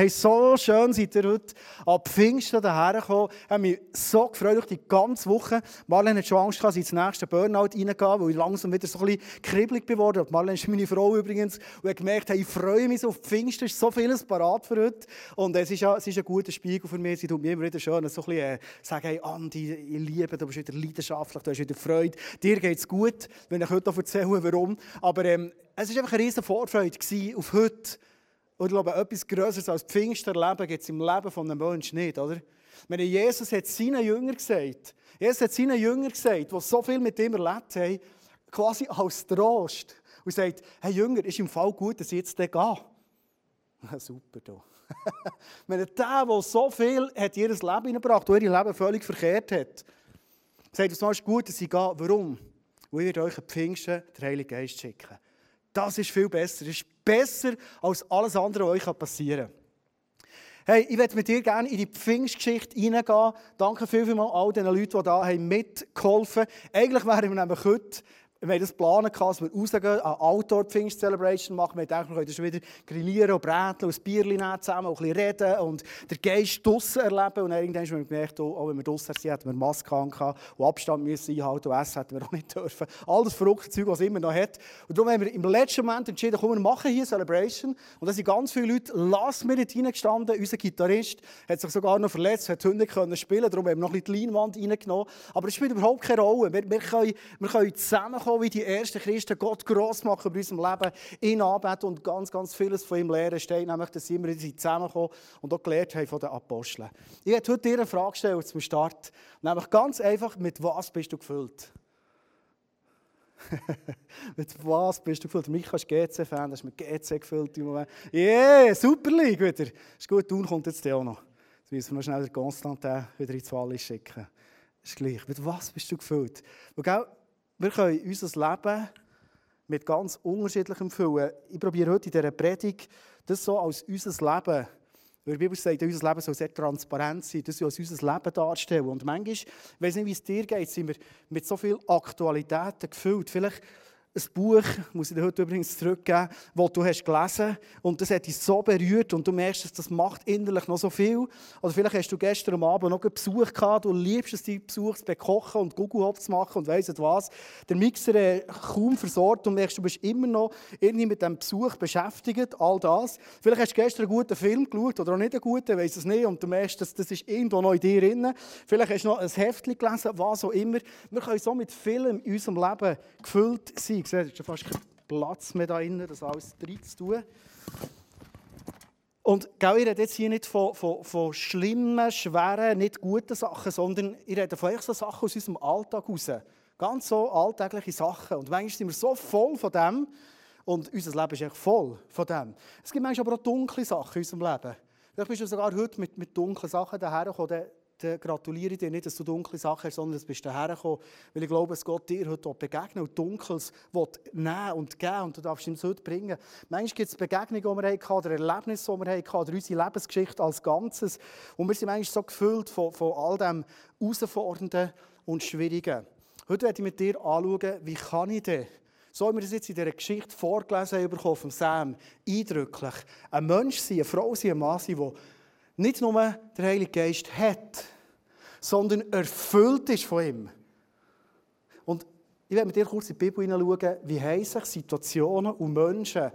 Hey, so schön seid ihr heute an Pfingsten hierher gekommen. Ich habe mich so gefreut die ganze Woche. Marlene hat schon Angst gehabt, ins nächste Burnout reingehen, weil ich langsam wieder so ein bisschen kribbelig geworden bin. Marlene ist meine Frau übrigens und hat gemerkt, hey, ich freue mich so auf Pfingsten, es ist so vieles parat für heute. Und es ist, ja, es ist ein guter Spiegel für mich. Sie tut mir immer wieder schön so ein bisschen äh, sagen, hey Andi, ich liebe, du bist wieder leidenschaftlich, du hast wieder Freude. Dir geht es gut, wenn ich heute erzähle, warum. Aber ähm, es war einfach eine riesige Vorfreude auf heute. Und ich glaube, etwas Größeres als Pfingster erleben gibt es im Leben von einem Menschen nicht, oder? Meine, Jesus hat seinen Jüngern gesagt, Jesus hat seinen Jüngern gesagt, die so viel mit ihm erlebt haben, quasi als Trost. Und sagt, hey Jünger, ist im Fall gut, dass ich jetzt gehe. Ja, super, da. Wenn der, der so viel hat ihr Leben hineingebracht, der ihr Leben völlig verkehrt hat, sagt, es ist gut, dass ich gehe. Warum? Weil ich euch Pfingsten den Heiligen Geist schicken. Das ist viel besser. Das ist besser als alles andere, was euch passieren kann. Hey, ich möchte mit dir gerne in die Pfingstgeschichte hineingehen. Danke vielmals all den Leuten, die da mitgeholfen haben. Eigentlich wären wir nämlich heute wir haben das planen, dass wir rausgehen, eine Outdoor-Pfingst-Celebration machen. Wir dachten, wir können schon wieder grillieren und bräteln ein Bier nehmen zusammen, ein bisschen reden und den Geist draussen erleben. Und dann irgendwann haben wir gemerkt, oh, auch wenn wir draussen sind, hätten wir Maske an und Abstand müssen einhalten und essen hätten wir auch nicht dürfen. All das verrückte Zeug, was immer noch hat. Und darum haben wir im letzten Moment entschieden, komm, wir machen hier eine Celebration. Und da sind ganz viele Leute last minute reingestanden. Unser Gitarrist hat sich sogar noch verletzt, hat heute nicht können spielen darum haben wir noch ein bisschen die Leinwand reingenommen. Aber es spielt überhaupt keine Rolle. Wir, wir, können, wir können zusammenkommen kommen, wie die ersten Christen Gott gross machen bei unserem Leben, ihn anbeten und ganz, ganz vieles von ihm lernen. Steht nämlich, dass sie immer zusammenkommen und auch gelernt haben von den Aposteln. Ich werde heute dir eine Frage stellen zum Start. Nämlich ganz einfach, mit was bist du gefüllt? mit was bist du gefüllt? Mich ist GC-Fan, das ist mit GC gefüllt im Moment. Yeah, Super League wieder. Ist gut, Thun kommt jetzt auch noch. Jetzt müssen wir noch schnell den Konstantin wieder ins Wallis schicken. Ist gleich. Mit was bist du gefüllt? Und, wir können unser Leben mit ganz unterschiedlichem füllen. Ich probiere heute in dieser Predigt, das so als unser Leben, weil die Bibel sagt, unser Leben soll sehr transparent sein, das soll als unser Leben darstellen. Und manchmal, ich weiß nicht, wie es dir geht, sind wir mit so vielen Aktualitäten gefüllt. Vielleicht ein Buch, muss ich dir heute übrigens zurückgeben, das du hast gelesen und das hat dich so berührt und du merkst, dass das macht innerlich noch so viel. Oder vielleicht hast du gestern Abend noch einen Besuch gehabt, du liebst es, die Besuch zu bekochen und Google Hop zu machen und weiss was. Der Mixer äh, kaum versorgt und merkst, du bist immer noch irgendwie mit dem Besuch beschäftigt, all das. Vielleicht hast du gestern einen guten Film geschaut oder auch nicht einen guten, weiss es nicht und du merkst, dass das ist irgendwo noch in dir drin. Vielleicht hast du noch ein Heftchen gelesen, was auch immer. Wir können so mit vielem in unserem Leben gefüllt sein seht, es ist fast kein Platz mehr da drin, das alles drin zu tun. Und ich rede jetzt hier nicht von, von, von schlimmen, schweren, nicht guten Sachen, sondern ich rede von so Sachen aus unserem Alltag raus. Ganz so alltägliche Sachen. Und manchmal sind wir so voll von dem und unser Leben ist echt voll von dem. Es gibt manchmal aber auch dunkle Sachen in unserem Leben. Vielleicht bist du sogar heute mit, mit dunklen Sachen dahergekommen, dann gratuliere ich dir nicht, dass du dunkle Sachen hast, sondern dass du hergekommen weil ich glaube, dass Gott dir heute begegnet und Dunkles will nehmen und geben und du darfst ihm das heute bringen. Manchmal gibt es Begegnungen, die wir hatten, oder Erlebnisse, die wir hatten, oder unsere Lebensgeschichte als Ganzes. Und wir sind manchmal so gefüllt von, von all dem Herausfordernden und Schwierigen. Heute werde ich mit dir anschauen, wie kann ich denn so wie wir das jetzt in dieser Geschichte vorgelesen haben von Sam, eindrücklich, ein Mensch sein, eine Frau sein, ein Mann sein, der nicht nur der Heilige Geist hat, sondern erfüllt ist von ihm. Und ich werde mit dir kurz in die Bibel hineinschauen, wie haben sich Situationen und Menschen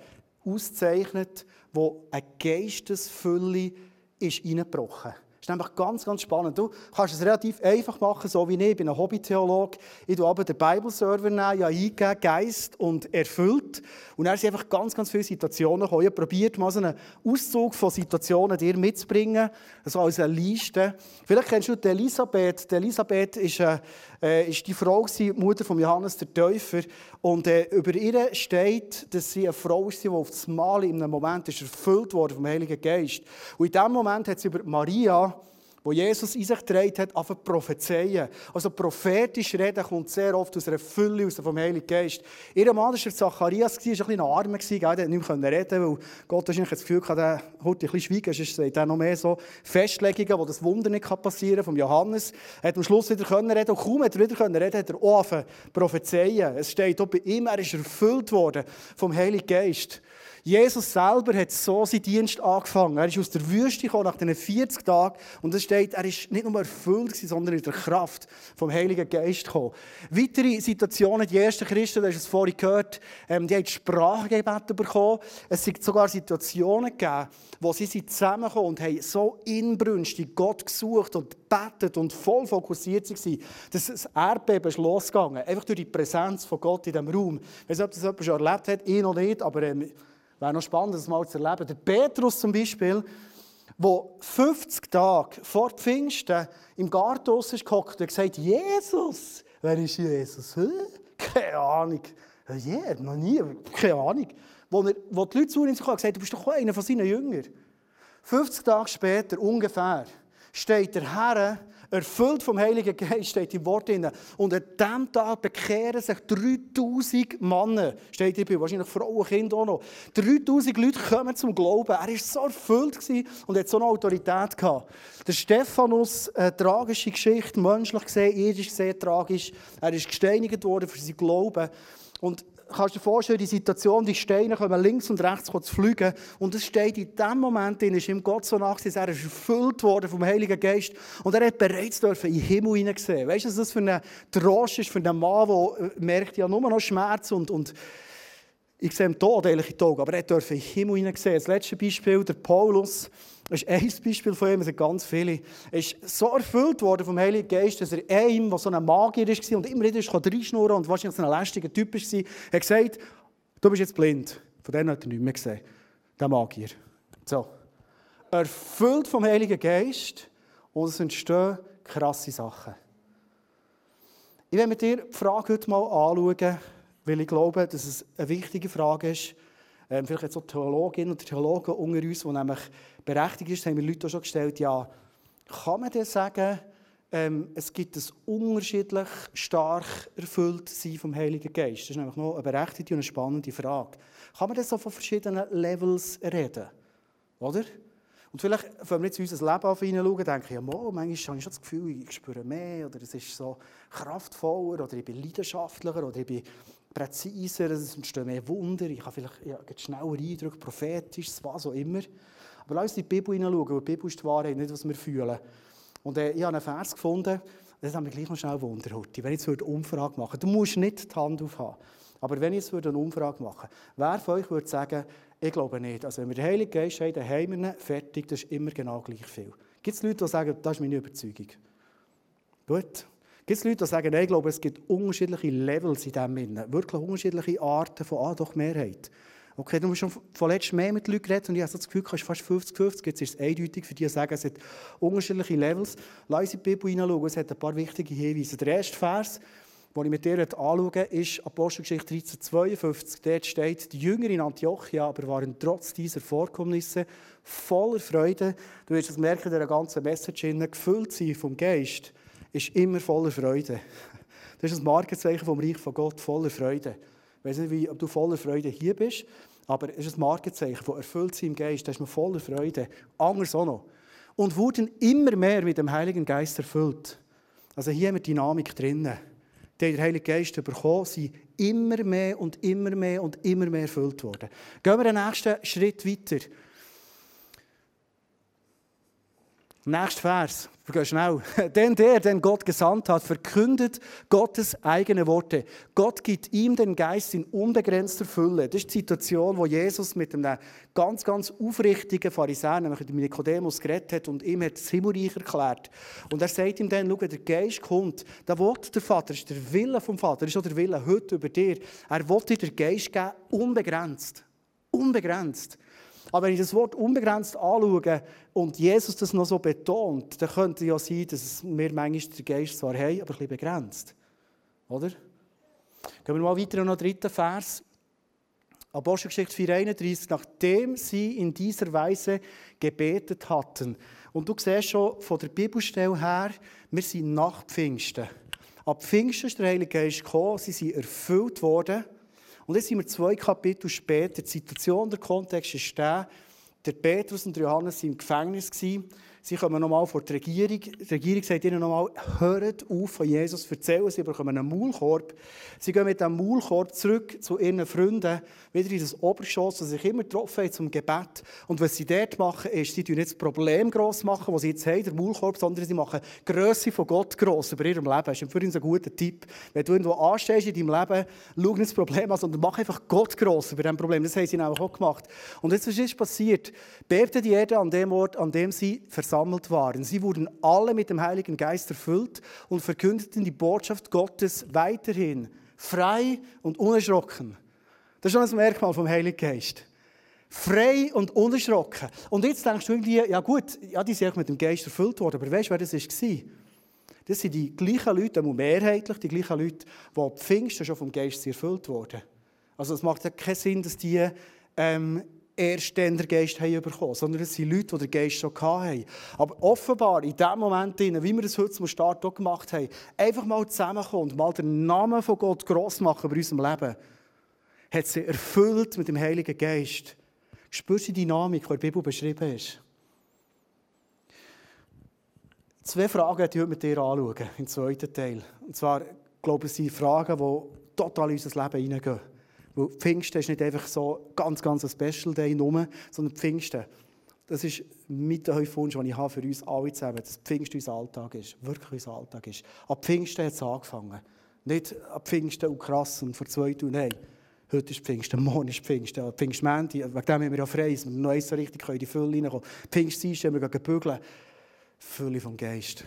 auszeichnet, wo eine Geistesfülle ist eingebrochen ist. Das ist nämlich ganz, ganz spannend. Du kannst es relativ einfach machen, so wie ich. Ich bin ein Hobbytheologe. Ich tue aber den Bible-Server ja eingeben, Geist und erfüllt. Und dann sind einfach ganz, ganz viele Situationen gekommen. Ich probiert mal so einen Auszug von Situationen dir mitzubringen, also als eine Liste. Vielleicht kennst du die Elisabeth. Die Elisabeth ist, äh, äh ist die Frau, die Mutter von Johannes der Täufer. Und äh, über ihr steht, dass sie eine Frau ist, die auf das Mal in einem Moment ist erfüllt wurde vom Heiligen Geist. Und in diesem Moment hat sie über Maria wo Jesus in sich getragen hat, auf prophezeien. Also prophetisch reden kommt sehr oft aus einer Fülle, aus dem Heiligen Geist. Ihr Mann war Zacharias, war ein bisschen arm, er konnte nicht mehr reden, weil Gott wahrscheinlich das Gefühl hatte, er heute ein bisschen schweigen, sonst sagt er noch mehr so Festlegungen, wo das Wunder nicht passieren kann, vom Johannes. Er hat am Schluss wieder können reden und kaum hat er wieder können reden, hat er auch prophezeien. Es steht auch bei ihm, er ist erfüllt worden vom Heiligen Geist. Jesus selber hat so seinen Dienst angefangen. Er ist aus der Wüste gekommen nach diesen 40 Tagen und es steht, er ist nicht nur erfüllt, sondern in der Kraft vom Heiligen Geist gekommen. Weitere Situationen, die ersten Christen, du hast es vorhin gehört, ähm, die haben Sprachgebet bekommen. Es gibt sogar Situationen gegeben, wo sie zusammengekommen und haben so inbrünstig Gott gesucht und betet und voll fokussiert waren, dass das Erdbeben ist losgegangen. Einfach durch die Präsenz von Gott in diesem Raum. Ich weiß nicht, ob das jemand schon erlebt hat, ich noch nicht, aber ähm, Wäre noch spannend, das mal zu erleben. Der Petrus zum Beispiel, der 50 Tage vor Pfingsten im Garten gehockt und gesagt Jesus, wer ist Jesus? Hä? Keine Ahnung. Ja, noch nie, keine Ahnung. Wo, er, wo die Leute zu ihm kamen, gesagt, du bist doch einer von seinen Jüngern. 50 Tage später ungefähr steht der Herr erfüllt vom Heiligen Geist, steht im Wort drin. Und an diesem Tag bekehren sich 3000 Männer, steht in wahrscheinlich Frauen Kinder auch noch. 3000 Leute kommen zum Glauben. Er war so erfüllt und hat so eine Autorität gehabt. Der Stephanus, eine tragische Geschichte, menschlich gesehen, irdisch gesehen tragisch. Er ist gesteinigt worden für sein Glauben. Und kannst du dir vorstellen, die Situation, die Steine kommen links und rechts zu fliegen. Und es steht in dem Moment, in ist ihm Gott so nach, er ist erfüllt worden vom Heiligen Geist. Und er hat bereits dürfen in den Himmel hineinsehen. Weißt du, was das für ein Trost ist, für einen Mann, der merkt ja nur noch Schmerz und, und ich sehe im Tod eigentlich in aber er durfte in den Himmel hineinsehen. Das letzte Beispiel, der Paulus, das ist ein Beispiel von ihm, es sind ganz viele. Er ist so erfüllt worden vom Heiligen Geist, dass er einem, der so ein Magier war und immer wieder reinschnurren und wahrscheinlich so ein lästiger Typ war, hat gesagt, du bist jetzt blind. Von dem hat er nicht mehr gesehen, der Magier. So. Erfüllt vom Heiligen Geist und es entstehen krasse Sachen. Ich werde mit dir die Frage heute mal anschauen, weil ich glaube, dass es eine wichtige Frage ist, ähm, vielleicht jetzt auch Theologinnen und Theologen unter uns, die nämlich berechtigt ist, haben wir Leute auch schon gestellt, ja, kann man denn sagen, ähm, es gibt ein unterschiedlich stark erfüllt sein vom Heiligen Geist? Das ist nämlich noch eine berechtigte und eine spannende Frage. Kann man das so von verschiedenen Levels reden? Oder? Und vielleicht, wenn wir jetzt in unser Leben hineinschauen, denke ich, ja, mo, manchmal habe ich schon das Gefühl, ich spüre mehr, oder es ist so kraftvoller, oder ich bin leidenschaftlicher, oder ich bin präziser, es entstehen mehr Wunder, ich habe vielleicht ja, schneller Eindruck, prophetisch, was auch immer. Aber lass uns in die Bibel hineinschauen, weil die Bibel ist die Wahrheit, nicht was wir fühlen. Und äh, ich habe einen Vers gefunden, das haben wir gleich noch schnell Wunder. Wenn ich jetzt eine Umfrage machen würde, du musst nicht die Hand aufhaben, aber wenn ich jetzt eine Umfrage machen würde, wer von euch würde sagen, ich glaube nicht. Also wenn wir den Heiligen Geist haben, dann haben wir ihn, fertig, das ist immer genau gleich viel. Gibt es Leute, die sagen, das ist meine Überzeugung? Gut, Gibt es Leute, die sagen, ich glaube, es gibt unterschiedliche Levels in diesem Innen, wirklich unterschiedliche Arten von ah, doch Mehrheit. Okay, du hast schon vorletzt mehr mit Leuten geredet und ich habe das Gefühl, es ist fast 50-50. Jetzt ist es eindeutig für die, die sagen, es hat unterschiedliche Levels. Lass in die Bibel hineinschauen, es hat ein paar wichtige Hinweise. Der erste Vers, den ich mit dir anschaue, ist Apostelgeschichte 13, 52. Dort steht, die Jünger in Antiochia aber waren trotz dieser Vorkommnisse voller Freude. Du wirst es merken, in der ganzen Message gefüllt sein vom Geist ist immer voller Freude. Das ist das Markenzeichen vom Reich von Gott, voller Freude. Ich weiß nicht, wie, ob du voller Freude hier bist, aber es ist ein Markenzeichen von erfüllt im Geist, da ist man voller Freude. Anders auch noch. Und wurden immer mehr mit dem Heiligen Geist erfüllt. Also hier haben wir Dynamik drinnen. Die der Heilige Geist bekommen, sind immer mehr und immer mehr und immer mehr erfüllt worden. Gehen wir den nächsten Schritt weiter. Nächster Vers, wir gehen schnell. Denn der, den Gott gesandt hat, verkündet Gottes eigene Worte. Gott gibt ihm den Geist in unbegrenzter Fülle. Das ist die Situation, wo Jesus mit einem ganz, ganz aufrichtigen Pharisäer, nämlich dem Nikodemus, geredet hat und ihm hat das Himmelreich erklärt. Und er sagt ihm dann, schau, der Geist kommt. Der Wort der Vater ist der Wille vom Vater, ist auch der Wille heute über dir. Er will dir den Geist geben, unbegrenzt. Unbegrenzt. Aber wenn ich das Wort unbegrenzt anschaue und Jesus das noch so betont, dann könnte ja sein, dass wir manchmal den Geist zwar haben, aber ein bisschen begrenzt. Oder? Gehen wir mal weiter noch dritten Vers. Apostelgeschichte 4,31. Nachdem sie in dieser Weise gebetet hatten. Und du siehst schon von der Bibelstelle her, wir sind nach Pfingsten. Ab Pfingsten ist der Heilige Geist gekommen, sie sind erfüllt worden. Und jetzt sind wir zwei Kapitel später. Die Situation, der Kontext ist der, der Petrus und Johannes waren im Gefängnis. Sie kommen nochmal vor die Regierung. Die Regierung sagt ihnen nochmal, hört auf von Jesus, erzählen Sie bekommen einen Maulkorb. Sie gehen mit diesem Maulkorb zurück zu ihren Freunden, wieder in das Obergeschoss, das sich immer getroffen haben zum Gebet. Und was sie dort machen, ist, sie tun nicht das Problem gross machen, das sie jetzt haben, der Maulkorb, sondern sie machen die Grösse von Gott gross über ihrem Leben. Das ist für uns ein guter Tipp. Wenn du irgendwo anstehst in deinem Leben, schau nicht das Problem an, sondern mach einfach Gott gross über diesem Problem. Das haben sie nämlich auch gemacht. Und jetzt, was ist passiert? Bebte die Erde an dem Ort, an dem sie versammelt waren. Sie wurden alle mit dem Heiligen Geist erfüllt und verkündeten die Botschaft Gottes weiterhin, frei und unerschrocken. Das ist schon ein Merkmal vom Heiligen Geist. Frei und unerschrocken. Und jetzt denkst du irgendwie, ja gut, ja, die sind mit dem Geist erfüllt worden, aber weißt du, wer das war? Das sind die gleichen Leute, mehrheitlich die gleichen Leute, die Pfingsten schon vom Geist erfüllt wurden. Also es macht ja keinen Sinn, dass die ähm, erst dann den Geist haben bekommen, sondern es sind Leute, die den Geist schon hatten. Aber offenbar, in dem Moment, wie wir das heute zum Start auch gemacht haben, einfach mal zusammenkommen und mal den Namen von Gott gross machen bei unserem Leben, hat sie erfüllt mit dem Heiligen Geist. Spürst du die Dynamik, die in der Bibel beschrieben ist? Zwei Fragen die ich heute mit dir anschauen, im zweiten Teil. Und zwar, glaube ich, sind Fragen, die total in unser Leben hineingehen. Weil Pfingsten ist nicht einfach so ganz, ganz ein Special Day nur, sondern Pfingsten, das ist mit der Wunsch, den ich habe für uns alle zusammen, dass Pfingsten unser Alltag ist, wirklich unser Alltag ist. Ab Pfingsten hat es angefangen. Nicht ab Pfingsten und krass und vor zwei Tagen, nein. Heute ist Pfingsten, morgen ist Pfingsten, Pfingstmänti, wegen dem haben wir ja frei, dass wir noch so richtig in die Fülle reinkommen. Pfingstsein, wir gehen bügeln. Fülle vom Geist.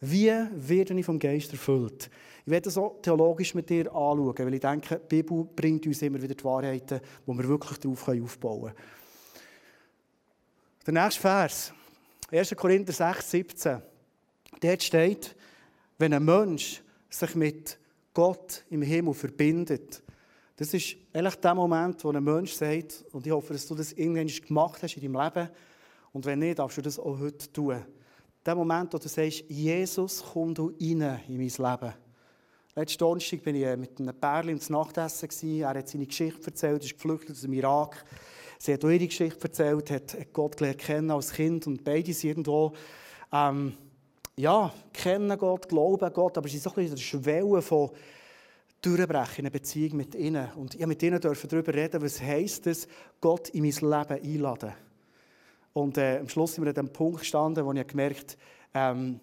Wie werde ich vom Geist erfüllt? Ich werde das auch theologisch mit dir anschauen, weil ich denke, die Bibel bringt uns immer wieder die Wahrheiten, wo wir wirklich darauf aufbauen können. Der nächste Vers, 1. Korinther 6, 17. Dort steht, wenn ein Mensch sich mit Gott im Himmel verbindet, das ist eigentlich der Moment, wo ein Mensch sagt, und ich hoffe, dass du das irgendwann gemacht hast in deinem Leben, und wenn nicht, darfst du das auch heute tun der Moment, wo du sagst, Jesus, komm du rein in mein Leben. Letzten Donnerstag war ich mit einem Pärchen ins Nachtessen. Er hat seine Geschichte erzählt, ist geflüchtet aus dem Irak. Sie hat auch ihre Geschichte erzählt, hat Gott gelernt kennen als Kind und beide sind irgendwo, ähm, ja, kennen Gott, glauben Gott, aber sie sind so ein bisschen in der Schwelle von Durchbrechen in einer Beziehung mit ihnen. Und ich durfte mit ihnen darüber reden, was heisst es, Gott in mein Leben einladen. Und äh, am Schluss sind wir an dem Punkt gestanden, wo ich gemerkt ähm,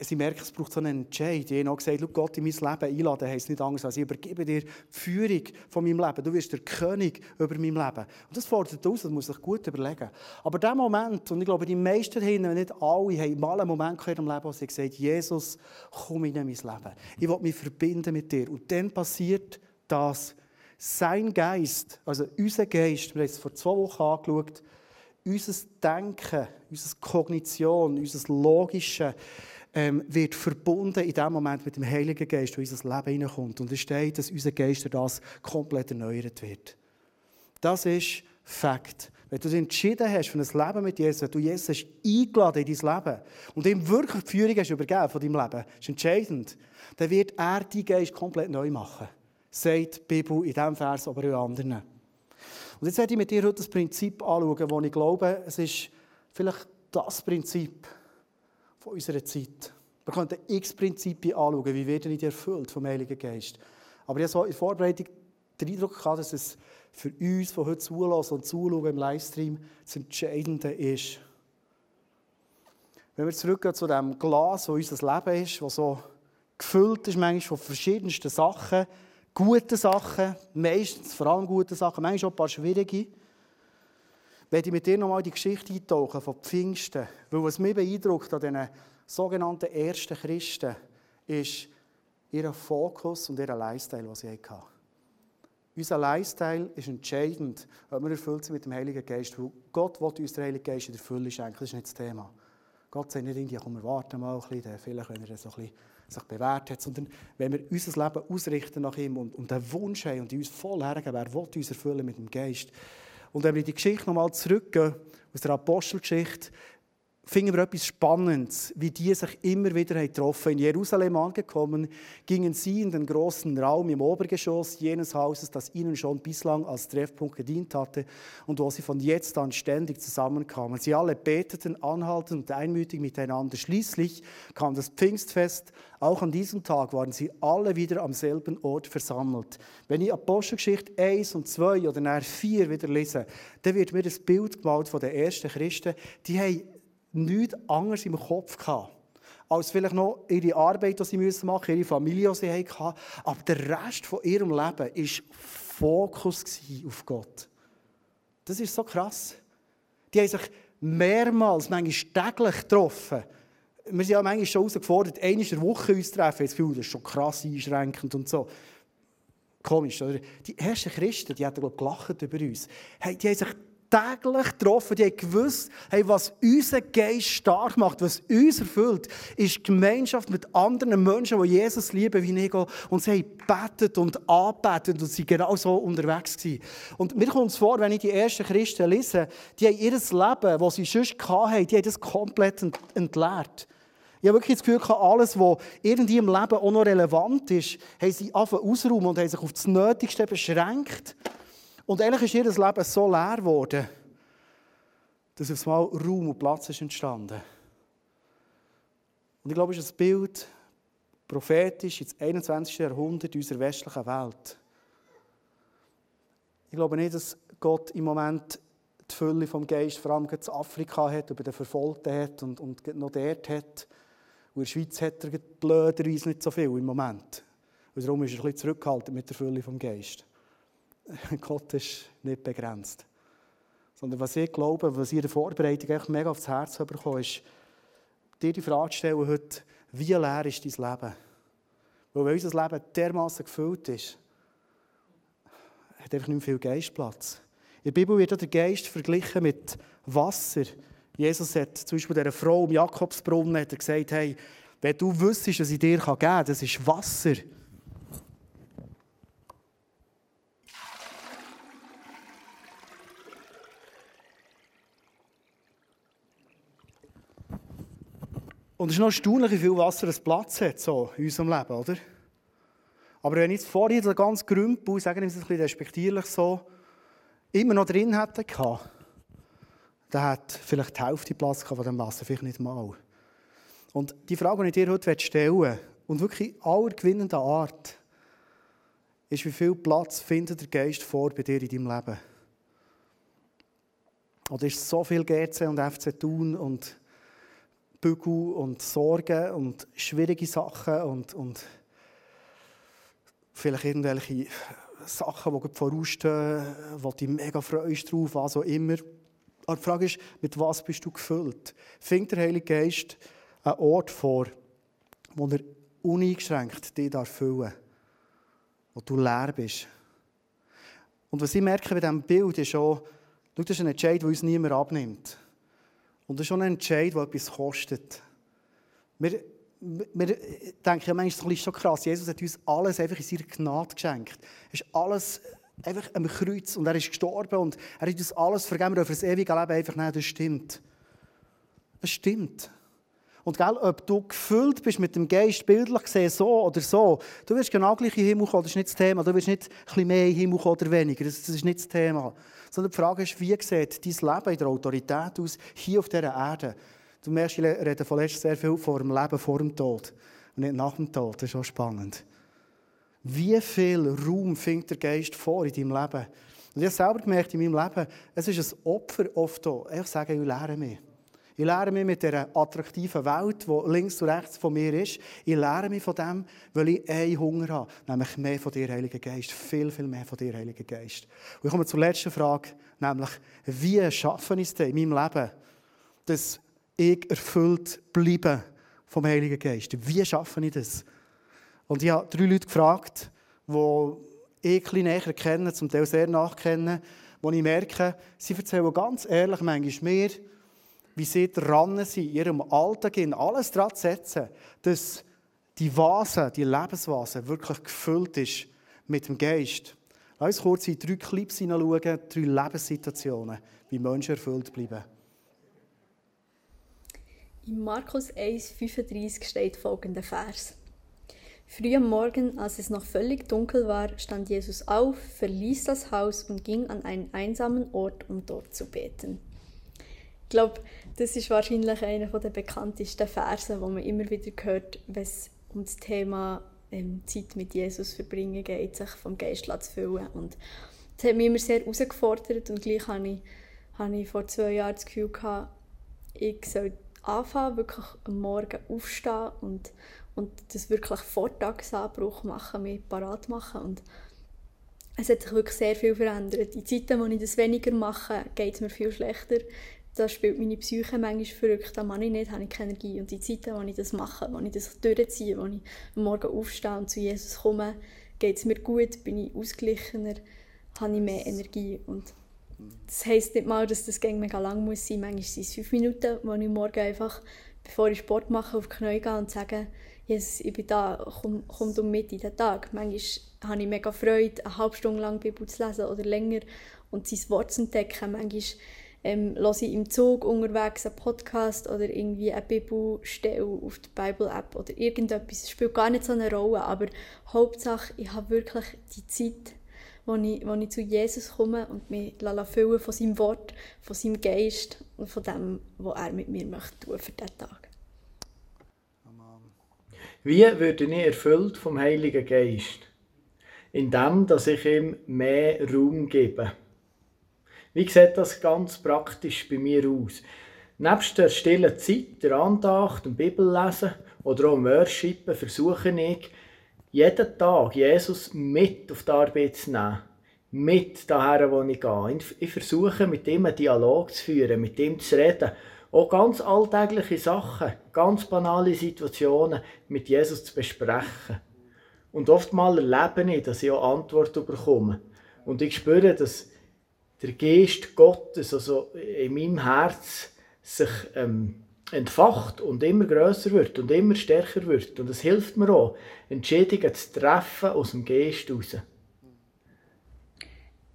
sie merken, es braucht so einen Entscheid. Ich habe gesagt, Gott in mein Leben einladen heisst nicht anders, als ich übergebe dir die Führung von meinem Leben. Du wirst der König über mein Leben. Und das fordert aus, das muss ich gut überlegen. Aber der Moment, und ich glaube, die meisten wenn nicht alle, haben mal einen Moment in ihrem Leben, wo sie gesagt Jesus, komm in mein Leben. Ich will mich verbinden mit dir. Und dann passiert das. Sein Geist, also unser Geist, wir haben es vor zwei Wochen angeschaut, unser Denken, unsere Kognition, unser Logische ähm, wird verbunden in dem Moment mit dem Heiligen Geist, der in unser Leben hineinkommt. Und es steht, dass unser Geist das komplett erneuert wird. Das ist Fakt. Wenn du dich entschieden hast für ein Leben mit Jesus, wenn du Jesus hast eingeladen in dein Leben und ihm wirklich die Führung hast übergeben von deinem Leben, ist entscheidend, dann wird er deinen Geist komplett neu machen. Sagt die Bibel in diesem Vers, aber auch anderen. Und jetzt werde ich mit dir heute das Prinzip anschauen, wo ich glaube, es ist vielleicht das Prinzip von unserer Zeit. Wir könnten x Prinzipien anschauen, wie werden die erfüllt vom Heiligen Geist. Aber ich habe so in Vorbereitung den Eindruck gehabt, dass es für uns, von heute zulassen und zuschauen im Livestream, das Entscheidende ist. Wenn wir zurückgehen zu dem Glas, wo unser Leben ist, das so gefüllt ist manchmal von verschiedensten Sachen, gute Sachen, meistens vor allem gute Sachen, manchmal auch ein paar schwierige. Werde ich mit dir nochmal die Geschichte eintauchen von Pfingsten. Weil was mich beeindruckt an diesen sogenannten ersten Christen, ist ihr Fokus und ihr Lifestyle, den sie hatten. Unser Lifestyle ist entscheidend, ob wir erfüllt sind mit dem Heiligen Geist. Weil Gott will uns den Heiligen Geist in der Fülle schenken. Das ist nicht das Thema. Gott sagt nicht irgendwie, komm, wir warten mal ein bisschen, vielleicht, wenn er so ein bisschen sich bewährt hat, sondern wenn wir unser Leben ausrichten nach ihm und, und den Wunsch haben und uns voll hergeben, wer will uns erfüllen mit dem Geist. Und wenn wir in die Geschichte nochmal zurückgehen, aus der Apostelgeschichte, finden wir etwas Spannendes, wie die sich immer wieder getroffen In Jerusalem angekommen, gingen sie in den großen Raum im Obergeschoss jenes Hauses, das ihnen schon bislang als Treffpunkt gedient hatte und wo sie von jetzt an ständig zusammenkamen. Sie alle beteten anhaltend und einmütig miteinander. Schließlich kam das Pfingstfest. Auch an diesem Tag waren sie alle wieder am selben Ort versammelt. Wenn ich Apostelgeschichte 1 und 2 oder nachher 4 wieder lese, dann wird mir das Bild gemalt von den ersten Christen. Die haben nichts anderes im Kopf gehabt, als vielleicht noch ihre Arbeit, die sie machen müssen, ihre Familie, die sie hatten. Aber der Rest von ihrem Leben war Fokus auf Gott. Das ist so krass. Die haben sich mehrmals, manchmal täglich getroffen. Wir sind ja manchmal schon herausgefordert, einmal in der Woche uns treffen. Jetzt fühlt das ist schon krass einschränkend und so. Komisch, oder? Die ersten Christen, die haben gelacht über uns. Hey, die haben sich täglich getroffen, die haben gewusst, hey, was unseren Geist stark macht, was uns erfüllt, ist Gemeinschaft mit anderen Menschen, die Jesus lieben wie ich. Und sie haben gebetet und angebetet und sie genau so unterwegs gewesen. Und mir kommt es vor, wenn ich die ersten Christen lese, die haben ihr Leben, das sie sonst hatten, die haben das komplett entleert. Ich habe wirklich das Gefühl, alles, was irgendwie im Leben auch noch relevant ist, haben sie einfach ausräumen und haben sich auf das Nötigste beschränkt. Und eigentlich ist ihr Leben so leer geworden, dass auf einmal Raum und Platz ist entstanden. Und ich glaube, es ist ein Bild prophetisch ins 21. Jahrhundert unserer westlichen Welt. Ich glaube nicht, dass Gott im Moment die Fülle vom Geist vor allem in Afrika hat, über den Verfolgten hat und, und noch dort hat. Und in der Schweiz hat er blöderweise nicht so viel im Moment. Und darum ist er ein bisschen zurückgehalten mit der Fülle vom Geist. Gott ist nicht begrenzt. Sondern was ich glaube, was in der Vorbereitung echt mega aufs Herz bekommen ist, dir die Frage stellen heute, wie leer ist dein Leben? Weil wenn unser Leben dermaßen gefüllt ist, hat einfach nicht mehr viel Geistplatz. In der Bibel wird der Geist verglichen mit Wasser. Jesus hat zum Beispiel dieser Frau im Jakobsbrunnen hat er gesagt, hey, wenn du wüsstest, was ich dir geben kann, das ist Wasser. Und es ist noch erstaunlich, wie viel Wasser es Platz hat so in unserem Leben, oder? Aber wenn ich jetzt vorhin so ganz grümpel, sagen wir es ein bisschen respektierlich so, immer noch drin hätte gehabt, dann hat vielleicht die Hälfte Platz von dem Wasser, vielleicht nicht mal. Und die Frage, die ich dir heute stellen und wirklich aller gewinnender Art, ist, wie viel Platz findet der Geist vor bei dir in deinem Leben? Oder ist so viel GC und FC Thun und Bügel und Sorgen und schwierige Sachen und, und vielleicht irgendwelche Sachen, die vorausstehen, wo du mega freust drauf, was auch immer. Aber die Frage ist, mit was bist du gefüllt? Findet der Heilige Geist einen Ort vor, wo er uneingeschränkt dich füllen darf, wo du leer bist? Und was ich merke bei diesem Bild ist schon, das ist ein Entscheid, der uns niemand abnimmt. Und das ist schon ein Entscheid, der etwas kostet. Wir, wir denken ja manchmal, ist schon krass, Jesus hat uns alles einfach in seiner Gnade geschenkt. Es ist alles einfach am Kreuz und er ist gestorben und er hat uns alles vergeben, wir dürfen das ewige Leben einfach nehmen, das stimmt. Das stimmt. Und gell, ob du gefüllt bist mit dem Geist, bildlich gesehen, so oder so, du wirst genau gleich in den Himmel kommen, das ist nicht das Thema. Du wirst nicht ein bisschen mehr in den oder weniger, das, das ist nicht das Thema. Sondern die Frage ist, wie sieht dein Leben in der Autorität aus, hier auf dieser Erde? Du merkst, ich rede von sehr viel vor dem Leben vor dem Tod und nicht nach dem Tod, das ist auch spannend. Wie viel Raum findet der Geist vor in deinem Leben? Und ich habe selber gemerkt in meinem Leben, es ist ein Opfer oft da. Ich sage, ich mich. Ich lerne mich mit dieser attraktiven Welt, die links und rechts von mir ist. Ich lerne mich von dem, weil ich einen Hunger habe, nämlich mehr von dir, Heiliger Geist. Viel, viel mehr von dir, Heiliger Geist. Und ich komme zur letzten Frage, nämlich, wie schaffe ich es in meinem Leben, dass ich erfüllt bleibe vom Heiligen Geist? Wie schaffe ich das? Und ich habe drei Leute gefragt, die ich ein näher kennen, zum Teil sehr nachkennen, wo ich merke, sie erzählen ganz ehrlich manchmal mir, wie sie dran sind, in ihrem Alltag in alles dran zu setzen, dass die Vase, die Lebensvase wirklich gefüllt ist mit dem Geist. Lass uns kurz in drei Clips hineinschauen, drei Lebenssituationen, wie Menschen erfüllt bleiben. In Markus 1,35 steht folgender Vers. Früh am Morgen, als es noch völlig dunkel war, stand Jesus auf, verließ das Haus und ging an einen einsamen Ort, um dort zu beten. Ich glaube, das ist wahrscheinlich einer der bekanntesten Verse, die man immer wieder hört, wenn es um das Thema ähm, Zeit mit Jesus verbringen geht, sich vom Geist zu füllen. Und das hat mich immer sehr herausgefordert und gleich habe ich, habe ich vor zwei Jahren das Gefühl gehabt, ich soll anfangen, wirklich am Morgen aufstehen und, und das wirklich Vortagsanbruch machen, mich parat machen und es hat sich wirklich sehr viel verändert. In Zeiten, wo ich das weniger mache, geht es mir viel schlechter. Da spielt meine Psyche manchmal verrückt, da mache ich nicht, habe ich keine Energie. Und in Zeiten, wo ich das mache, wo ich das durchziehe, wo ich Morgen aufstehe und zu Jesus komme, geht es mir gut, bin ich ausgeglichener, habe ich mehr Energie. Und das heisst nicht mal, dass das Gang mega lang muss sein. Manchmal sind es fünf Minuten, wo ich morgen einfach, bevor ich Sport mache, auf die Knie gehe und sage, Jesus, ich bin da, komm, komm du mit in den Tag. Manchmal habe ich mega Freude, eine halbe Stunde lang Bibel zu lesen oder länger und sein Wort zu entdecken. Manchmal ähm, höre ich im Zug unterwegs einen Podcast oder irgendwie eine Bibelstelle auf der Bible-App oder irgendetwas. Es spielt gar nicht so eine Rolle, aber Hauptsache, ich habe wirklich die Zeit wo ich, wo ich zu Jesus komme und mich füllen von seinem Wort, von seinem Geist und von dem, was er mit mir möchte tun für diesen Tag. Wie würde ich erfüllt vom Heiligen Geist? Indem, dass ich ihm mehr Raum gebe. Wie sieht das ganz praktisch bei mir aus? Nebst der stillen Zeit, der Andacht, dem Bibellesen oder auch dem Worshipen versuche ich, jeden Tag Jesus mit auf die Arbeit zu nehmen. Mit daher, wo ich gehe. Ich versuche, mit ihm einen Dialog zu führen, mit ihm zu reden. Auch ganz alltägliche Sachen, ganz banale Situationen mit Jesus zu besprechen. Und oftmals erlebe ich, dass ich auch Antworten bekomme. Und ich spüre, dass der Geist Gottes also in meinem Herz sich ähm, entfacht und immer größer wird und immer stärker wird. Und es hilft mir auch, Entscheidungen zu treffen aus dem Geist heraus.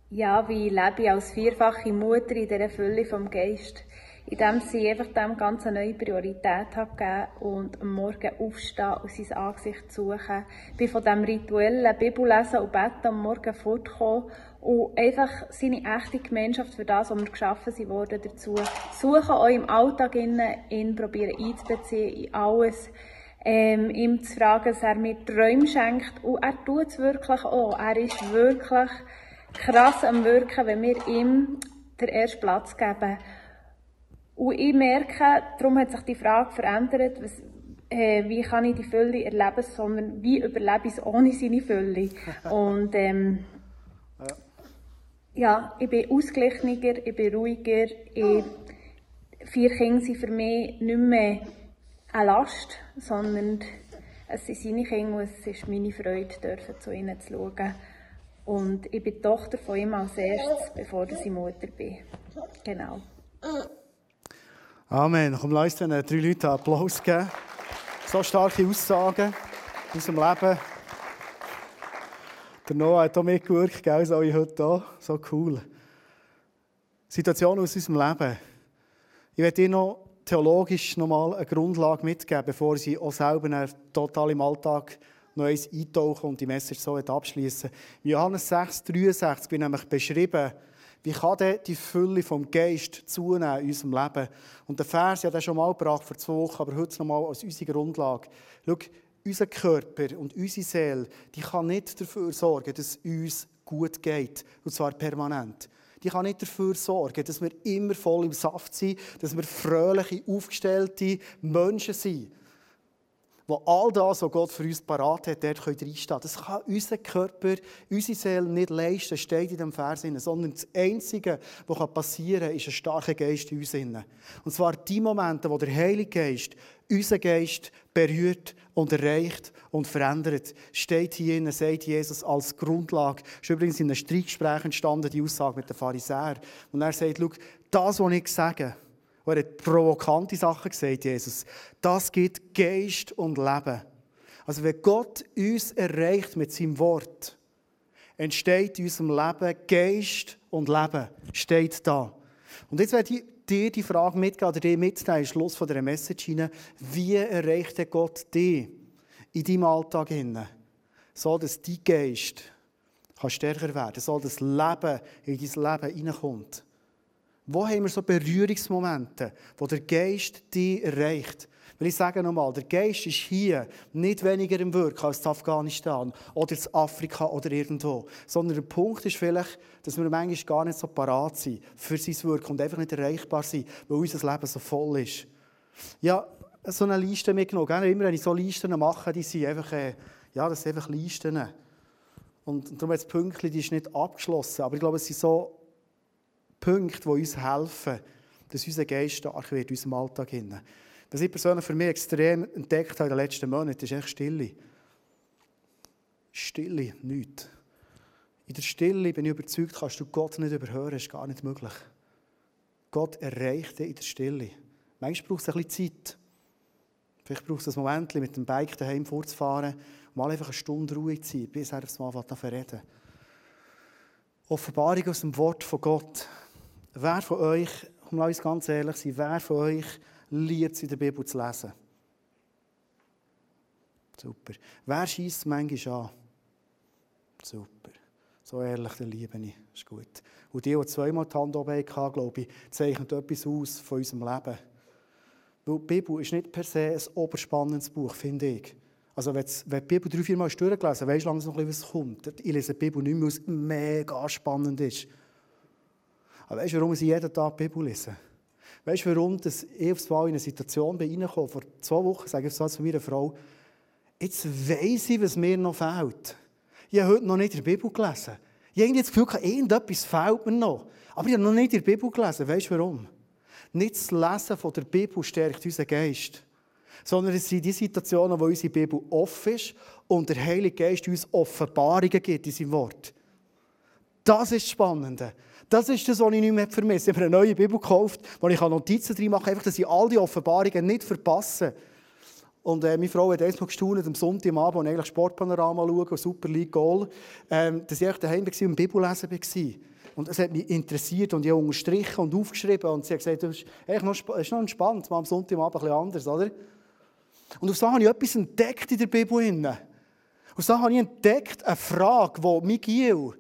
Ja, wie lebe ich als vierfache Mutter in dieser Fülle vom Geist? Indem sie einfach dem ganz eine neue Priorität hat gegeben und am Morgen aufstehen und sein Angesicht suchen. Ich bin von diesem rituellen Bibellesen und Betten am Morgen fortgekommen und einfach seine echte Gemeinschaft für das, was wir geschaffen sind worden, dazu suchen, auch im Alltag innen, ihn probieren einzubeziehen in alles, ähm, ihm zu fragen, dass er mir Träume schenkt und er tut es wirklich auch. Er ist wirklich krass am Wirken, wenn wir ihm den ersten Platz geben. Und ich merke, darum hat sich die Frage verändert, was, äh, wie kann ich die Fülle erleben, sondern wie überlebe ich es ohne seine Fülle. Und ähm, ja, ich bin ausgeglichener, ich bin ruhiger. Ich, vier Kinder sind für mich nicht mehr eine Last, sondern es sind seine Kinder und es ist meine Freude, dürfen zu ihnen zu schauen. Und ich bin Tochter von ihm als erstes, bevor ich Mutter bin. Genau. Amen. Komm, lass uns drei Leuten Applaus geben. So starke Aussagen in unserem Leben. Der Noah hat auch mitgewirkt, gell, so wie heute hier. So cool. Situation aus unserem Leben. Ich werde dir noch theologisch nochmal eine Grundlage mitgeben, bevor sie auch selber total im Alltag noch eins eintauchen und die Message so abschließen. In Johannes 6, 63 bin nämlich beschrieben, wie kann denn die Fülle vom Geist zunehmen in unserem Leben? Und der Vers, ja, der schon mal gebracht vor zwei Wochen, aber heute nochmal als unsere Grundlage. Schau, unser Körper und unsere Seele, die kann nicht dafür sorgen, dass uns gut geht. Und zwar permanent. Die kann nicht dafür sorgen, dass wir immer voll im Saft sind, dass wir fröhliche, aufgestellte Menschen sind wo all das, was Gott für uns parat hat, dort reinstehen. Das kann unser Körper, unsere Seele nicht leisten, steht in dem Vers, sondern das Einzige, was passieren kann, ist ein starker Geist in uns. Und zwar die Momente, wo der Heilige Geist unseren Geist berührt und erreicht und verändert, steht hier in, sagt Jesus als Grundlage. Es ist übrigens in einem Streitgespräch entstanden, die Aussage mit den Pharisäern. Und er sagt, schau, das, was ich sage, er hat provokante Sachen gesagt, Jesus. Das gibt Geist und Leben. Also wenn Gott uns erreicht mit seinem Wort, entsteht in unserem Leben Geist und Leben. Steht da. Und jetzt werde ich dir die Frage mitgeben oder dir mitteilen, Schluss von dieser Message hinein, wie erreicht Gott dich in deinem Alltag hinein, so dass dein Geist kann stärker werden, so dass das Leben in dein Leben hineinkommt. Wo haben wir so Berührungsmomente, wo der Geist dich erreicht? Weil ich sage nochmal, der Geist ist hier nicht weniger im Wirken als in Afghanistan oder in Afrika oder irgendwo. Sondern der Punkt ist vielleicht, dass wir manchmal gar nicht so parat sind für sein Wirken und einfach nicht erreichbar sind, weil unser Leben so voll ist. Ja, so eine Liste mitgenommen. Immer wenn ich so Listen mache, die sind einfach, äh, ja, das sind einfach Listen. Und darum jetzt Pünktchen, die ist nicht abgeschlossen. Aber ich glaube, es sind so Punkte, die uns helfen, dass unser Geist stark wird in unserem Alltag. Hinein. Was ich persönlich für mich extrem entdeckt habe in den letzten Monaten, ist echt Stille. Stille, nichts. In der Stille bin ich überzeugt, kannst du Gott nicht überhören, ist gar nicht möglich. Gott erreicht dich in der Stille. Manchmal braucht es ein bisschen Zeit. Vielleicht braucht es ein Moment, mit dem Bike daheim vorzufahren, mal einfach eine Stunde Ruhe zu sein, bis er aufs Mal reden Offenbarung aus dem Wort von Gott. Wer von euch, um uns ganz ehrlich zu sein, wer von euch liebt es in der Bibel zu lesen. Super. Wer schießt manchmal an? Super. So ehrlich, der liebe ich. Ist gut. Und die, die zweimal die Hand oben hatten, glaube ich, zeichnen etwas aus von unserem Leben. Weil die Bibel ist nicht per se ein oberspannendes Buch, finde ich. Also wenn, wenn die Bibel drei, vier Mal durchgelesen hast, weisst du langsam, was kommt. Ich lese die Bibel nicht mehr, weil es mega spannend ist. Aber weißt du, warum ich jeden Tag die Bibel lese? Weißt du, warum dass ich aufs Mal in eine Situation bin? Vor zwei Wochen sage ich zu meiner Frau, jetzt weiss ich, was mir noch fehlt. Ich habe heute noch nicht der Bibel gelesen. Ich habe das Gefühl, irgendetwas fehlt mir noch. Aber ich habe noch nicht der Bibel gelesen. Weißt du warum? Nicht das Lesen von der Bibel stärkt unseren Geist. Sondern es sind die Situationen, wo unsere Bibel offen ist und der Heilige Geist uns Offenbarungen gibt in seinem Wort. Das ist das Spannende. Das ist das, was ich nicht mehr vermisse. Ich habe eine neue Bibel gekauft, wo ich Notizen drin mache, einfach, dass ich all die Offenbarungen nicht verpasse. Und äh, meine Frau hat erst mal gestaunt, am Sonntagabend, und eigentlich Sportpanorama schauen und Super League Goal, ähm, dass ich daheim war und Bibellesen war. Und es hat mich interessiert und ich habe unterstrichen und aufgeschrieben und sie hat gesagt, das ist, noch, ist noch entspannt, mal am Sonntagabend ein bisschen anders, oder? Und auf so habe ich etwas entdeckt in der Bibel. Und so habe ich entdeckt, eine Frage, die Miguel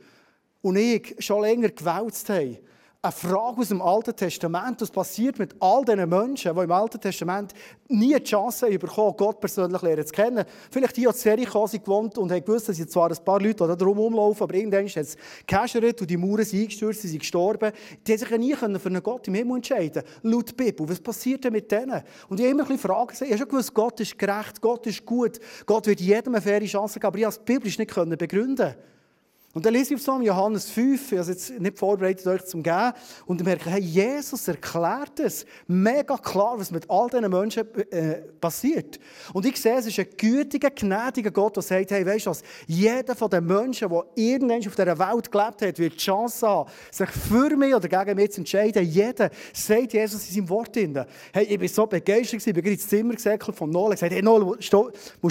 und ich schon länger gewälzt haben. Eine Frage aus dem Alten Testament. Was passiert mit all diesen Menschen, die im Alten Testament nie die Chance bekommen, Gott persönlich lernen zu kennen? Vielleicht hier aus Jericho sind gewohnt und haben gewusst, dass jetzt zwar ein paar Leute da drum rumlaufen, aber irgendwann hat es gehäschert und die Mauern sind eingestürzt, sie sind gestorben. Die haben sich nie für einen Gott im Himmel entscheiden Laut Bibel. Was passiert denn mit denen? Und ich habe immer ein bisschen Fragen gesehen. Ich habe schon gewusst, Gott ist gerecht, Gott ist gut, Gott wird jedem eine faire Chance geben, aber ich konnte es biblisch nicht begründen. Und dann lese ich auf Johannes 5, ich habe es jetzt nicht vorbereitet, euch zum Geben, und merke, hey, Jesus erklärt es mega klar, was mit all diesen Menschen äh, passiert. Und ich sehe, es ist ein gütiger, gnädiger Gott, der sagt, hey, weißt du was, jeder von den Menschen, der irgendwann auf dieser Welt gelebt hat, wird die Chance haben, sich für mich oder gegen mich zu entscheiden. Jeder, sagt Jesus in seinem Wort. Drin. Hey, ich bin so begeistert, ich bin ins Zimmer gesäckelt von Noel, gesagt, hey, Noel, musst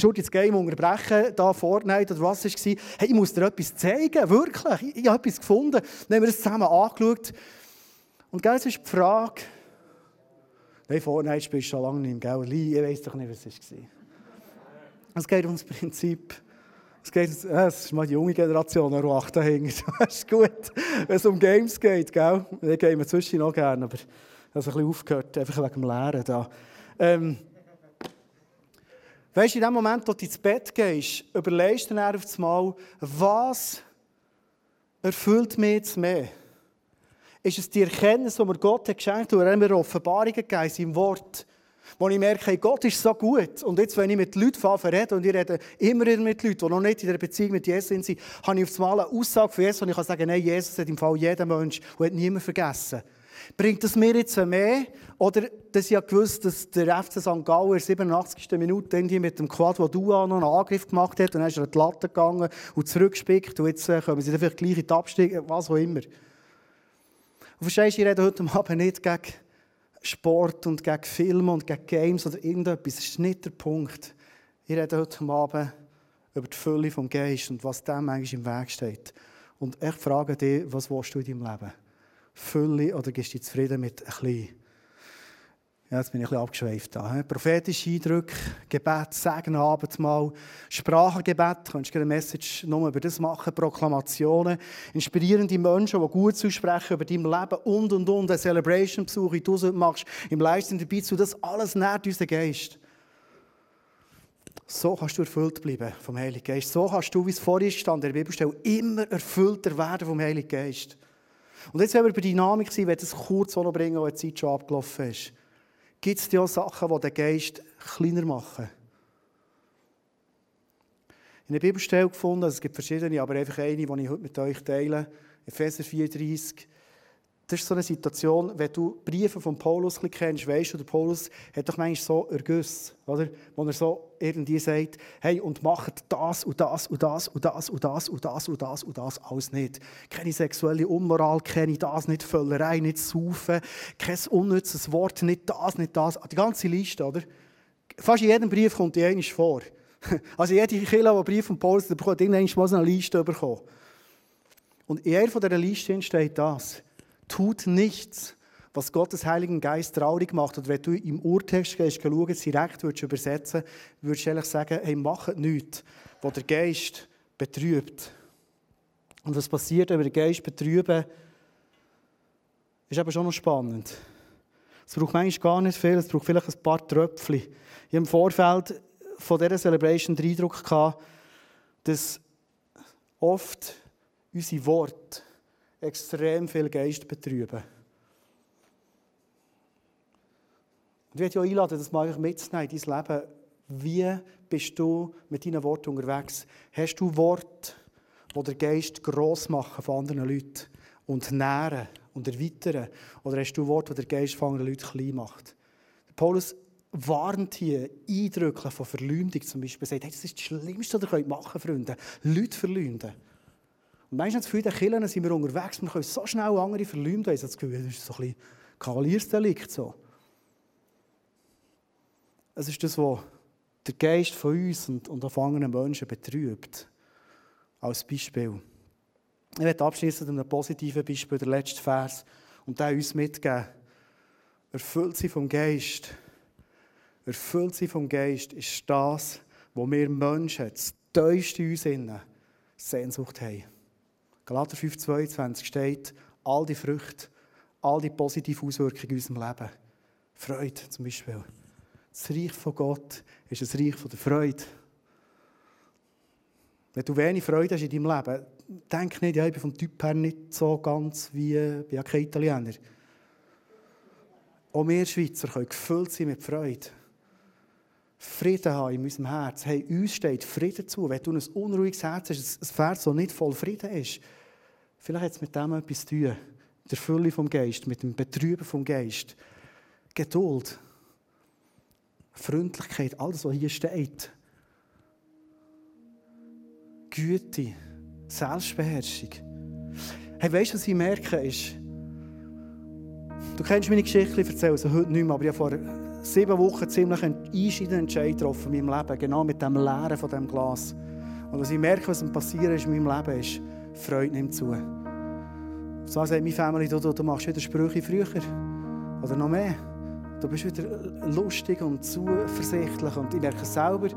du das Game unterbrechen, da Fortnite oder was es war. Hey, ich muss dir etwas zeigen zeigen, wirklich. Ich, ich habe etwas gefunden. Dann haben wir es zusammen angeschaut. Und gell, es ist die Frage, nein, Fortnite spielst du schon lange nicht mehr, gell? Ich weiß doch nicht, was es war. Es geht ums Prinzip. Es, geht, äh, es ist mal die junge Generation, die acht hängt. Das ist gut, wenn es um Games geht. Gell? Ich gehe mir zwischen noch gerne, aber ich habe ein bisschen aufgehört, einfach wegen dem Lehren. Da. Ähm, weißt du, in dem Moment, wo du ins Bett gehst, überlegst du dann auf das Mal, was erfüllt mich jetzt mehr? Ist es die Erkenntnis, die mir Gott hat geschenkt hat, er mir Offenbarungen gegeben in seinem Wort, wo ich merke, Gott ist so gut. Und jetzt, wenn ich mit Leuten rede, und ich rede immer wieder mit Leuten, die noch nicht in der Beziehung mit Jesus sind, habe ich auf einmal eine Aussage von Jesus, und ich kann sagen, nein, Jesus hat im Fall jeden Mensch und hat niemand vergessen. Bringt es mir jetzt mehr? Oder dass ich ja gewusst, dass der FC St. Gallen in der 87. Minute mit dem Quad, wo du noch einen Angriff gemacht hat, und dann ist er an die Latte gegangen und zurückgespickt und jetzt äh, kommen sie vielleicht gleich in die Abstieg, was auch immer. Und verstehst du, ich rede heute Abend nicht gegen Sport und gegen Filme und gegen Games oder irgendetwas. Das ist nicht der Punkt. Ich rede heute Abend über die Fülle vom Geist und was dem eigentlich im Weg steht. Und ich frage dich, was willst du in deinem Leben? Fülle oder gehst du zufrieden mit ein bisschen? Ja, jetzt bin ich ein bisschen abgeschweift. Da. Prophetische Eindrücke, Gebet, Segen, Abendmahl, Sprachengebet. Du kannst eine Message nur über das machen, Proklamationen, inspirierende Menschen, die gut aussprechen über dein Leben und, und, und, eine Celebration-Besuch, wie du es machst, im Livestream dabei zu, das alles nährt unseren Geist. So kannst du erfüllt bleiben vom Heiligen Geist. So kannst du, wie es vorhin stand in der Bibelstelle, immer erfüllter werden vom Heiligen Geist. Und jetzt, wenn wir bei Dynamik sind, werde ich es kurz noch bringen, weil die Zeit schon abgelaufen ist. Gibt es ja Sachen, die den Geist kleiner machen. In der Bibelstelle gefunden, also es gibt verschiedene, aber einfach eine, die ich heute mit euch teile, Epheser 34, das ist so eine Situation, wenn du Briefe von Paulus kennst, weißt du, der Paulus hat doch manchmal so Ergüsse, oder? Wo er so irgendwie sagt, hey, und macht das und das und das und das und das und das und das und das alles nicht. Keine sexuelle Unmoral, keine das, nicht Völlerei, nicht Saufen, kein unnützes Wort, nicht das, nicht das. Die ganze Liste, oder? Fast in jedem Brief kommt die einmal vor. Also jede Kirche, die Brief von Paulus bekommt, hat irgendwann mal so eine Liste bekommen. Und in einer dieser Liste steht das tut nichts, was Gottes Heiligen Geist traurig macht. Und wenn du im Urtext gehst, schauen, direkt würdest übersetzen, würdest du ehrlich sagen, hey, mach nichts, was der Geist betrübt. Und was passiert, wenn wir den Geist betrüben, ist aber schon noch spannend. Es braucht manchmal gar nicht viel, es braucht vielleicht ein paar Tröpfchen. Ich habe im Vorfeld von dieser Celebration den Eindruck gehabt, dass oft unsere Worte extrem viel Geist betrüben. Und ich möchte dich einladen, das mal mitzunehmen in dein Leben. Wie bist du mit deinen Worten unterwegs? Hast du Worte, die den Geist gross machen von anderen Leuten und nähren und erweitern? Oder hast du Worte, die den Geist von anderen Leuten klein macht? Paulus warnt hier eindrücklich von Verleumdung zum Beispiel. Er sagt, hey, das ist das Schlimmste, was ihr machen könnt, Freunde. Leute verleumden. Und manchmal den Kirchen sind wir unterwegs, wir können so schnell andere verleumden. Das ist so ein bisschen Kavaliersdelikt. So. Es ist das, was der Geist von uns und, und auf anderen Menschen betrübt. Als Beispiel. Ich werde abschließen mit einem positiven Beispiel, der letzte Vers, und der uns mitgeben. Erfüllt sie vom Geist. Erfüllt sie vom Geist ist das, wo wir Menschen, das tiefste in uns innen, Sehnsucht haben. Galater 5,22 steht, all die Früchte, all die positiven Auswirkungen in unserem Leben. Freude zum Beispiel. Das Reich von Gott ist ein Reich von der Freude. Wenn du wenig Freude hast in deinem Leben, denk nicht, ja, ich bin vom Typ her nicht so ganz wie, ich bin ja kein Italiener. Auch wir Schweizer können gefüllt sein mit Freude. Frieden haben in unserem Herz. Hey, uns steht Frieden zu. Wenn du ein unruhiges Herz hast, ein Herz, das nicht voll Frieden ist, vielleicht hat es mit dem etwas zu tun. Mit der Fülle vom Geist, mit dem Betrüben vom Geist. Geduld. Freundlichkeit, alles, was hier steht. Güte, Selbstbeherrschung. Hey, weißt du, was ich merke, ist, du kennst meine Geschichte, ich erzähle sie heute nicht mehr, aber ich habe vor sieben Wochen ziemlich einen einschneidenden Entscheid getroffen in meinem Leben, genau mit dem Leeren von diesem Glas. Und was ich merke, was passiert ist in meinem Leben, ist, Freude nimmt zu. So sagt meine Familie, du, du, du machst wieder Sprüche früher. Oder noch mehr. Du bist wieder lustig und zuversichtlich. Und ich merke selber,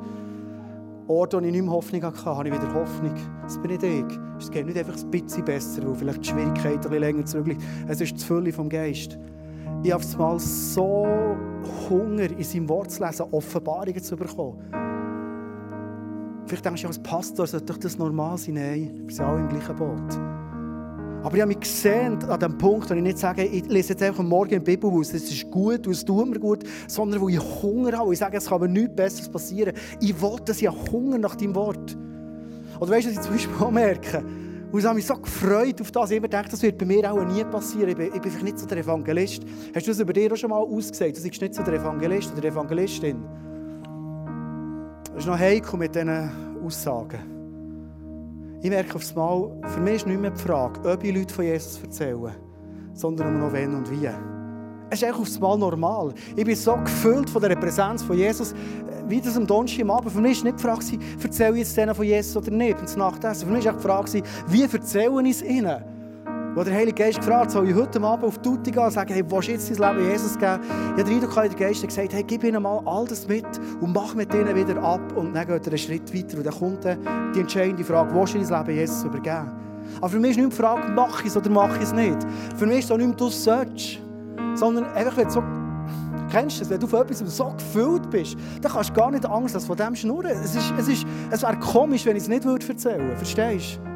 Orte, wo ich nicht mehr Hoffnung hatte, habe ich wieder Hoffnung. Das bin nicht ich. Es geht nicht einfach ein bisschen besser, weil vielleicht die Schwierigkeit ein bisschen länger zurückliegt. Es ist die Fülle vom Geist. Ich habe mal so Hunger, in seinem Wort zu lesen, Offenbarungen zu bekommen. Vielleicht denkst du, als Pastor sollte doch das normal sein. Nein, wir sind alle im gleichen Boot. Aber ich habe mich gesehen an dem Punkt, wo ich nicht sage, ich lese jetzt einfach morgen im Bibelhaus, es ist gut es tut mir gut, sondern wo ich Hunger habe. Ich sage, es kann mir nichts Besseres passieren. Ich will, dass ich Hunger nach deinem Wort. Oder weißt du, was ich zum Beispiel auch merke? Und ich habe mich so gefreut auf das. Ich habe gedacht, das wird bei mir auch nie passieren. Ich bin, ich bin vielleicht nicht so der Evangelist. Hast du das über dir auch schon mal ausgesagt? Du bist nicht so der Evangelist oder der Evangelistin. Das ist noch heikel mit diesen Aussagen. Ich merke aufs Mal, für mich ist nicht mehr die Frage, ob ich Leute von Jesus erzähle, sondern nur noch wenn und wie. Es ist eigentlich aufs Mal normal. Ich bin so gefüllt von der Präsenz von Jesus, wie das am Donnerstag am Abend. Für mich war nicht die Frage, erzähle ich jetzt denen von Jesus oder nicht, ins Nachtessen. Für mich war die Frage, wie erzähle ich es ihnen? Wo der Heilige Geist gefragt soll ich heute Abend auf die Tutti gehen und sagen, hey, willst du jetzt dein Leben Jesus geben? Habe den Eindruck, der Geist hat gesagt, hey, gib ihnen mal all das mit und mach mit ihnen wieder ab. Und dann geht er einen Schritt weiter und dann kommt dann die entscheidende Frage, willst du dein Leben Jesus übergeben? Aber für mich ist nicht die Frage, mach ich es oder mach ich es nicht. Für mich ist es auch nicht mehr, du sollst, sondern einfach, wenn du so Kennst du das? Wenn du von etwas so gefüllt bist, dann kannst du gar nicht Angst haben, von dem schnurren. Es, ist, es, ist, es wäre komisch, wenn ich es nicht erzählen würde. Verstehst du?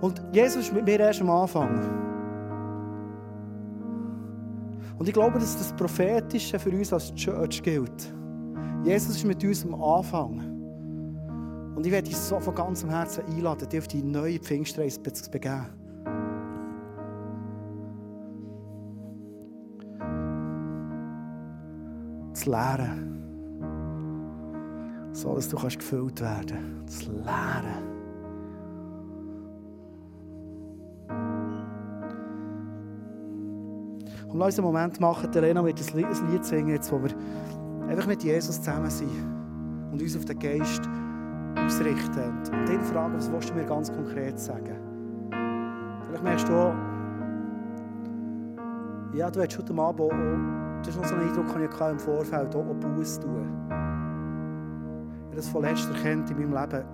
Und Jesus ist mit mir erst am Anfang. Und ich glaube, dass das Prophetische für uns als Church gilt. Jesus ist mit uns am Anfang. Und ich werde dich so von ganzem Herzen einladen, dich auf die neue Pfingstreise zu begeben. Zu lehren. So, dass du gefüllt werden kannst. Zu lehren. Und lass uns einen Moment machen, Elena wird ein Lied singen, jetzt, wo wir einfach mit Jesus zusammen sind und uns auf den Geist ausrichten. Und, dann fragen, was willst du mir ganz konkret sagen? Vielleicht merkst du auch, ja, du hast heute Abend das ist noch so ein Eindruck, den ich im Vorfeld auch, auch Buß tun. Ich habe das von letzter erkennt in meinem Leben,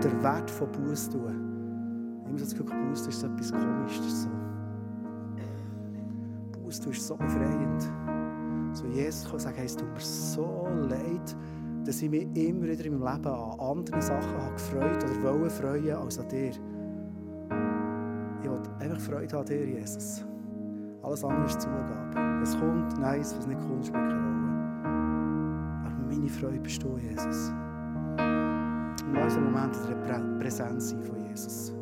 der Wert von Buß tun. Ich habe so das Gefühl, Buß ist etwas Komisches. So aus, du bist so befreiend. So Jesus kann sagen, hey, es tut mir so leid, dass ich mich immer wieder in meinem Leben an anderen Sachen habe gefreut oder wollte freuen als an dir. Ich will einfach Freude an dir, Jesus. Alles andere ist Zugabe. Es kommt, nice, was nicht kommt, spielt keine Rolle. Aber meine Freude bist du, Jesus. Und lass einen Moment in der Präsenz sein von Jesus.